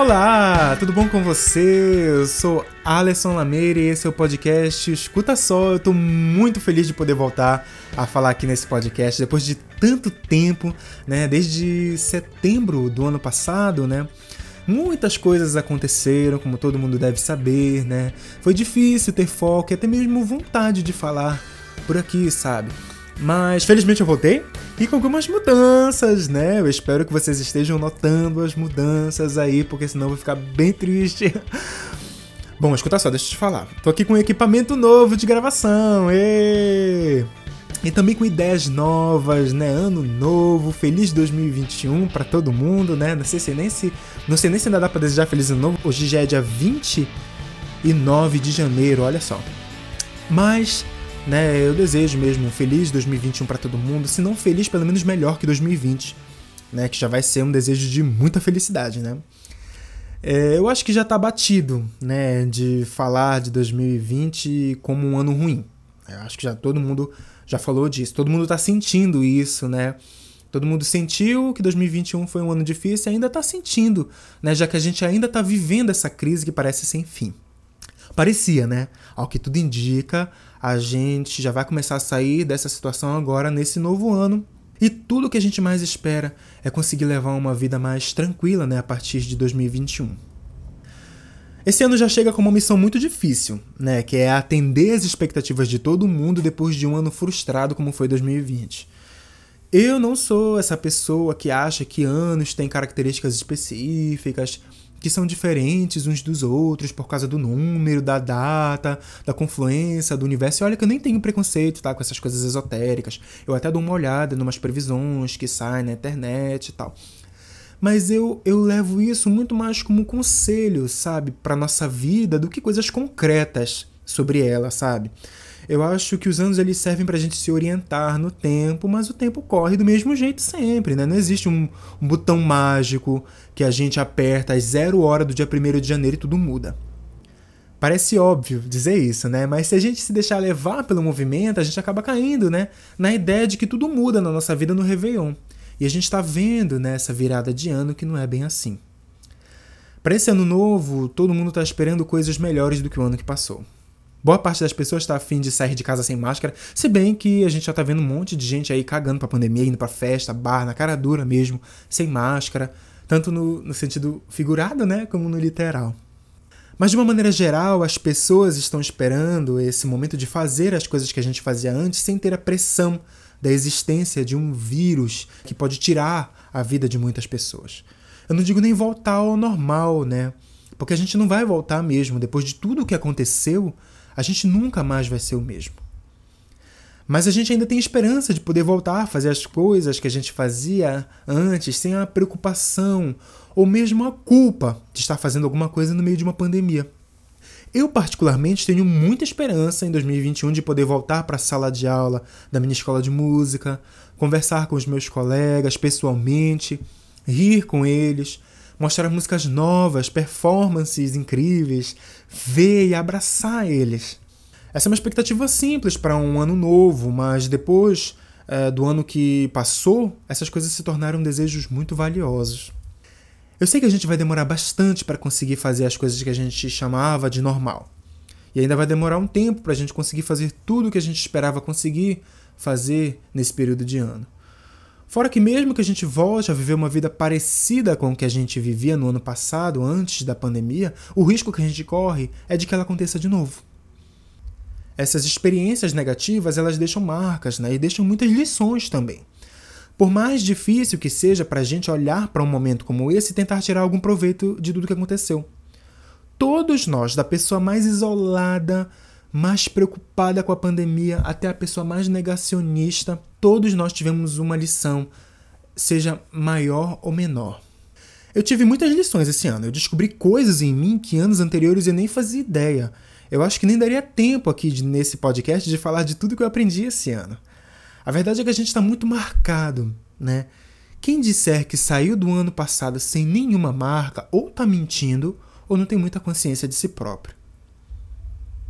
Olá, tudo bom com você? Eu sou Alisson Lameira e esse é o podcast Escuta Só. Eu tô muito feliz de poder voltar a falar aqui nesse podcast depois de tanto tempo, né? Desde setembro do ano passado, né? Muitas coisas aconteceram, como todo mundo deve saber, né? Foi difícil ter foco e até mesmo vontade de falar por aqui, sabe? Mas felizmente eu voltei e com algumas mudanças, né? Eu espero que vocês estejam notando as mudanças aí, porque senão eu vou ficar bem triste. Bom, escuta só, deixa eu te falar. Tô aqui com equipamento novo de gravação. E E também com ideias novas, né? Ano novo, feliz 2021 para todo mundo, né? Não sei se nem se não sei nem se ainda dá para desejar feliz ano novo. Hoje já é dia 29 de janeiro, olha só. Mas né? Eu desejo mesmo um feliz 2021 para todo mundo, se não feliz, pelo menos melhor que 2020, né? Que já vai ser um desejo de muita felicidade, né? É, eu acho que já tá batido, né, de falar de 2020 como um ano ruim. Eu acho que já todo mundo já falou disso, todo mundo tá sentindo isso, né? Todo mundo sentiu que 2021 foi um ano difícil e ainda tá sentindo, né, já que a gente ainda tá vivendo essa crise que parece sem fim. Parecia, né? Ao que tudo indica, a gente já vai começar a sair dessa situação agora nesse novo ano. E tudo que a gente mais espera é conseguir levar uma vida mais tranquila, né, a partir de 2021. Esse ano já chega com uma missão muito difícil, né, que é atender as expectativas de todo mundo depois de um ano frustrado como foi 2020. Eu não sou essa pessoa que acha que anos têm características específicas, que são diferentes uns dos outros por causa do número, da data, da confluência, do universo. E olha que eu nem tenho preconceito, tá, com essas coisas esotéricas. Eu até dou uma olhada em umas previsões que saem na internet e tal. Mas eu, eu levo isso muito mais como conselho, sabe, para nossa vida do que coisas concretas sobre ela, sabe? Eu acho que os anos eles servem para a gente se orientar no tempo, mas o tempo corre do mesmo jeito sempre, né? Não existe um, um botão mágico que a gente aperta às zero hora do dia 1 de janeiro e tudo muda. Parece óbvio dizer isso, né? Mas se a gente se deixar levar pelo movimento, a gente acaba caindo, né? Na ideia de que tudo muda na nossa vida no Réveillon. E a gente está vendo nessa virada de ano que não é bem assim. Para esse ano novo, todo mundo está esperando coisas melhores do que o ano que passou. Boa parte das pessoas está afim de sair de casa sem máscara, se bem que a gente já tá vendo um monte de gente aí cagando pra pandemia, indo pra festa, bar, na cara dura mesmo, sem máscara, tanto no, no sentido figurado, né, como no literal. Mas de uma maneira geral, as pessoas estão esperando esse momento de fazer as coisas que a gente fazia antes sem ter a pressão da existência de um vírus que pode tirar a vida de muitas pessoas. Eu não digo nem voltar ao normal, né? Porque a gente não vai voltar mesmo. Depois de tudo o que aconteceu, a gente nunca mais vai ser o mesmo. Mas a gente ainda tem esperança de poder voltar a fazer as coisas que a gente fazia antes sem a preocupação ou mesmo a culpa de estar fazendo alguma coisa no meio de uma pandemia. Eu, particularmente, tenho muita esperança em 2021 de poder voltar para a sala de aula da minha escola de música, conversar com os meus colegas pessoalmente, rir com eles, mostrar músicas novas, performances incríveis, ver e abraçar eles. Essa é uma expectativa simples para um ano novo, mas depois é, do ano que passou, essas coisas se tornaram desejos muito valiosos. Eu sei que a gente vai demorar bastante para conseguir fazer as coisas que a gente chamava de normal. E ainda vai demorar um tempo para a gente conseguir fazer tudo o que a gente esperava conseguir fazer nesse período de ano. Fora que, mesmo que a gente volte a viver uma vida parecida com o que a gente vivia no ano passado, antes da pandemia, o risco que a gente corre é de que ela aconteça de novo. Essas experiências negativas elas deixam marcas né, e deixam muitas lições também. Por mais difícil que seja para a gente olhar para um momento como esse e tentar tirar algum proveito de tudo que aconteceu. Todos nós, da pessoa mais isolada mais preocupada com a pandemia, até a pessoa mais negacionista, todos nós tivemos uma lição, seja maior ou menor. Eu tive muitas lições esse ano. Eu descobri coisas em mim que anos anteriores eu nem fazia ideia. Eu acho que nem daria tempo aqui de, nesse podcast de falar de tudo que eu aprendi esse ano. A verdade é que a gente está muito marcado, né? Quem disser que saiu do ano passado sem nenhuma marca, ou está mentindo, ou não tem muita consciência de si próprio.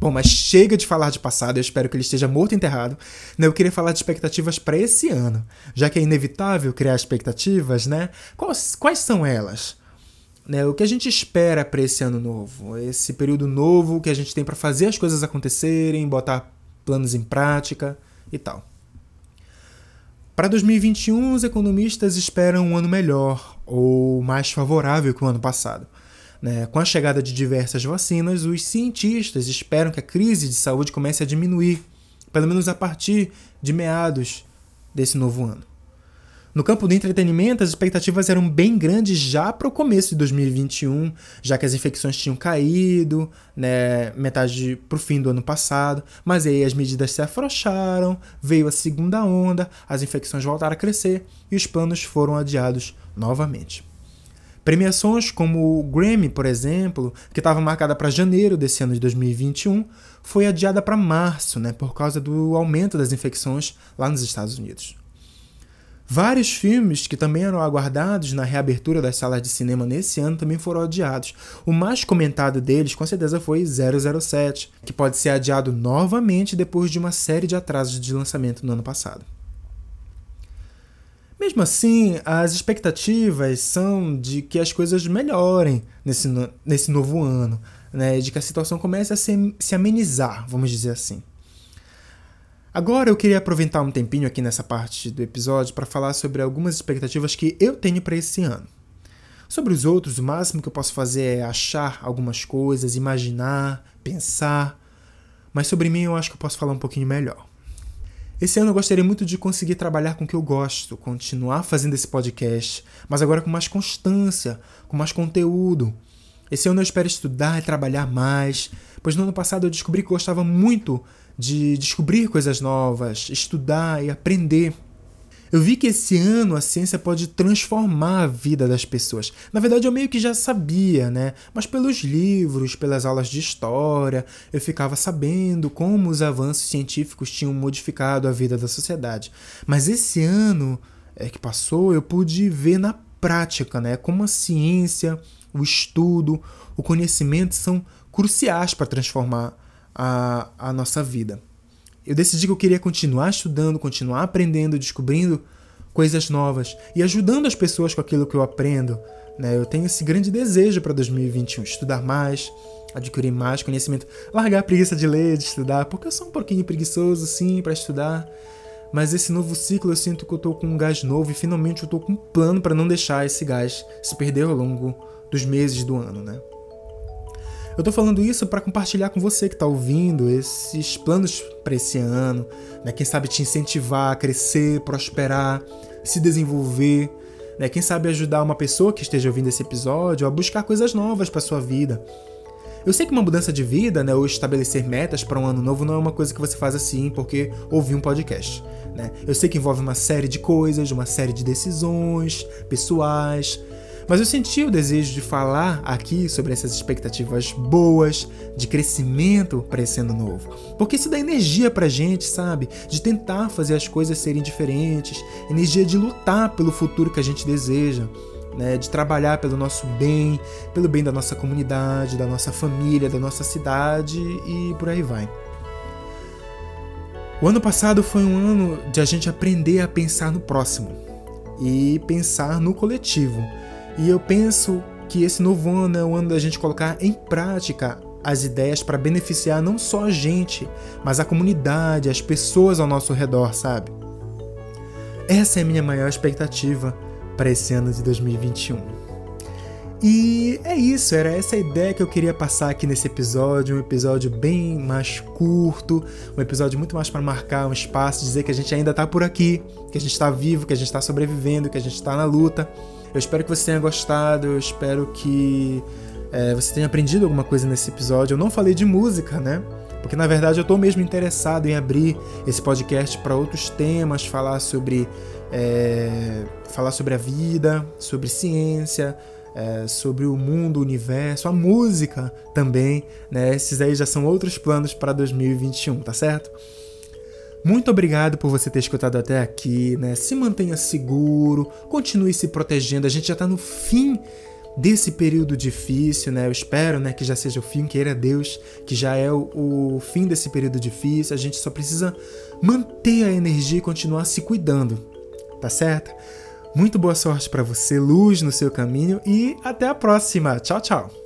Bom, mas chega de falar de passado, eu espero que ele esteja morto e enterrado. Né? Eu queria falar de expectativas para esse ano, já que é inevitável criar expectativas, né? Quais, quais são elas? né, o que a gente espera para esse ano novo, esse período novo que a gente tem para fazer as coisas acontecerem, botar planos em prática e tal. Para 2021, os economistas esperam um ano melhor ou mais favorável que o ano passado. Né? Com a chegada de diversas vacinas, os cientistas esperam que a crise de saúde comece a diminuir, pelo menos a partir de meados desse novo ano. No campo do entretenimento, as expectativas eram bem grandes já para o começo de 2021, já que as infecções tinham caído, né, metade para o fim do ano passado, mas aí as medidas se afrouxaram, veio a segunda onda, as infecções voltaram a crescer e os planos foram adiados novamente. Premiações como o Grammy, por exemplo, que estava marcada para janeiro desse ano de 2021, foi adiada para março, né, por causa do aumento das infecções lá nos Estados Unidos. Vários filmes que também eram aguardados na reabertura das salas de cinema nesse ano também foram adiados. O mais comentado deles, com certeza, foi 007, que pode ser adiado novamente depois de uma série de atrasos de lançamento no ano passado. Mesmo assim, as expectativas são de que as coisas melhorem nesse, nesse novo ano, né? de que a situação comece a se, se amenizar, vamos dizer assim. Agora eu queria aproveitar um tempinho aqui nessa parte do episódio para falar sobre algumas expectativas que eu tenho para esse ano. Sobre os outros, o máximo que eu posso fazer é achar algumas coisas, imaginar, pensar. Mas sobre mim eu acho que eu posso falar um pouquinho melhor. Esse ano eu gostaria muito de conseguir trabalhar com o que eu gosto, continuar fazendo esse podcast, mas agora com mais constância, com mais conteúdo. Esse ano eu espero estudar e trabalhar mais, pois no ano passado eu descobri que gostava muito de descobrir coisas novas, estudar e aprender. Eu vi que esse ano a ciência pode transformar a vida das pessoas. Na verdade, eu meio que já sabia, né? Mas pelos livros, pelas aulas de história, eu ficava sabendo como os avanços científicos tinham modificado a vida da sociedade. Mas esse ano é que passou, eu pude ver na prática, né? Como a ciência, o estudo, o conhecimento são cruciais para transformar a, a nossa vida. Eu decidi que eu queria continuar estudando, continuar aprendendo, descobrindo coisas novas e ajudando as pessoas com aquilo que eu aprendo. Né? Eu tenho esse grande desejo para 2021, estudar mais, adquirir mais conhecimento, largar a preguiça de ler, de estudar, porque eu sou um pouquinho preguiçoso, sim, para estudar. Mas esse novo ciclo eu sinto que eu tô com um gás novo e finalmente eu tô com um plano para não deixar esse gás se perder ao longo dos meses do ano, né? Eu tô falando isso para compartilhar com você que tá ouvindo esses planos para esse ano, né? Quem sabe te incentivar a crescer, prosperar, se desenvolver, né? Quem sabe ajudar uma pessoa que esteja ouvindo esse episódio a buscar coisas novas para sua vida. Eu sei que uma mudança de vida, né, ou estabelecer metas para um ano novo não é uma coisa que você faz assim porque ouviu um podcast, né? Eu sei que envolve uma série de coisas, uma série de decisões pessoais, mas eu senti o desejo de falar aqui sobre essas expectativas boas, de crescimento para esse ano novo. Porque isso dá energia pra gente, sabe? De tentar fazer as coisas serem diferentes, energia de lutar pelo futuro que a gente deseja. Né, de trabalhar pelo nosso bem, pelo bem da nossa comunidade, da nossa família, da nossa cidade e por aí vai. O ano passado foi um ano de a gente aprender a pensar no próximo e pensar no coletivo. E eu penso que esse novo ano é o ano da gente colocar em prática as ideias para beneficiar não só a gente, mas a comunidade, as pessoas ao nosso redor, sabe? Essa é a minha maior expectativa para esse ano de 2021. E é isso, era essa a ideia que eu queria passar aqui nesse episódio, um episódio bem mais curto, um episódio muito mais para marcar um espaço, dizer que a gente ainda está por aqui, que a gente está vivo, que a gente está sobrevivendo, que a gente está na luta. Eu espero que você tenha gostado, eu espero que é, você tenha aprendido alguma coisa nesse episódio. Eu não falei de música, né? Porque na verdade eu estou mesmo interessado em abrir esse podcast para outros temas, falar sobre, é, falar sobre a vida, sobre ciência, é, sobre o mundo, o universo, a música também, né? Esses aí já são outros planos para 2021, tá certo? Muito obrigado por você ter escutado até aqui, né? Se mantenha seguro, continue se protegendo. A gente já está no fim desse período difícil, né? Eu espero, né, que já seja o fim, queira Deus, que já é o, o fim desse período difícil. A gente só precisa manter a energia e continuar se cuidando, tá certo? Muito boa sorte para você, luz no seu caminho e até a próxima. Tchau, tchau.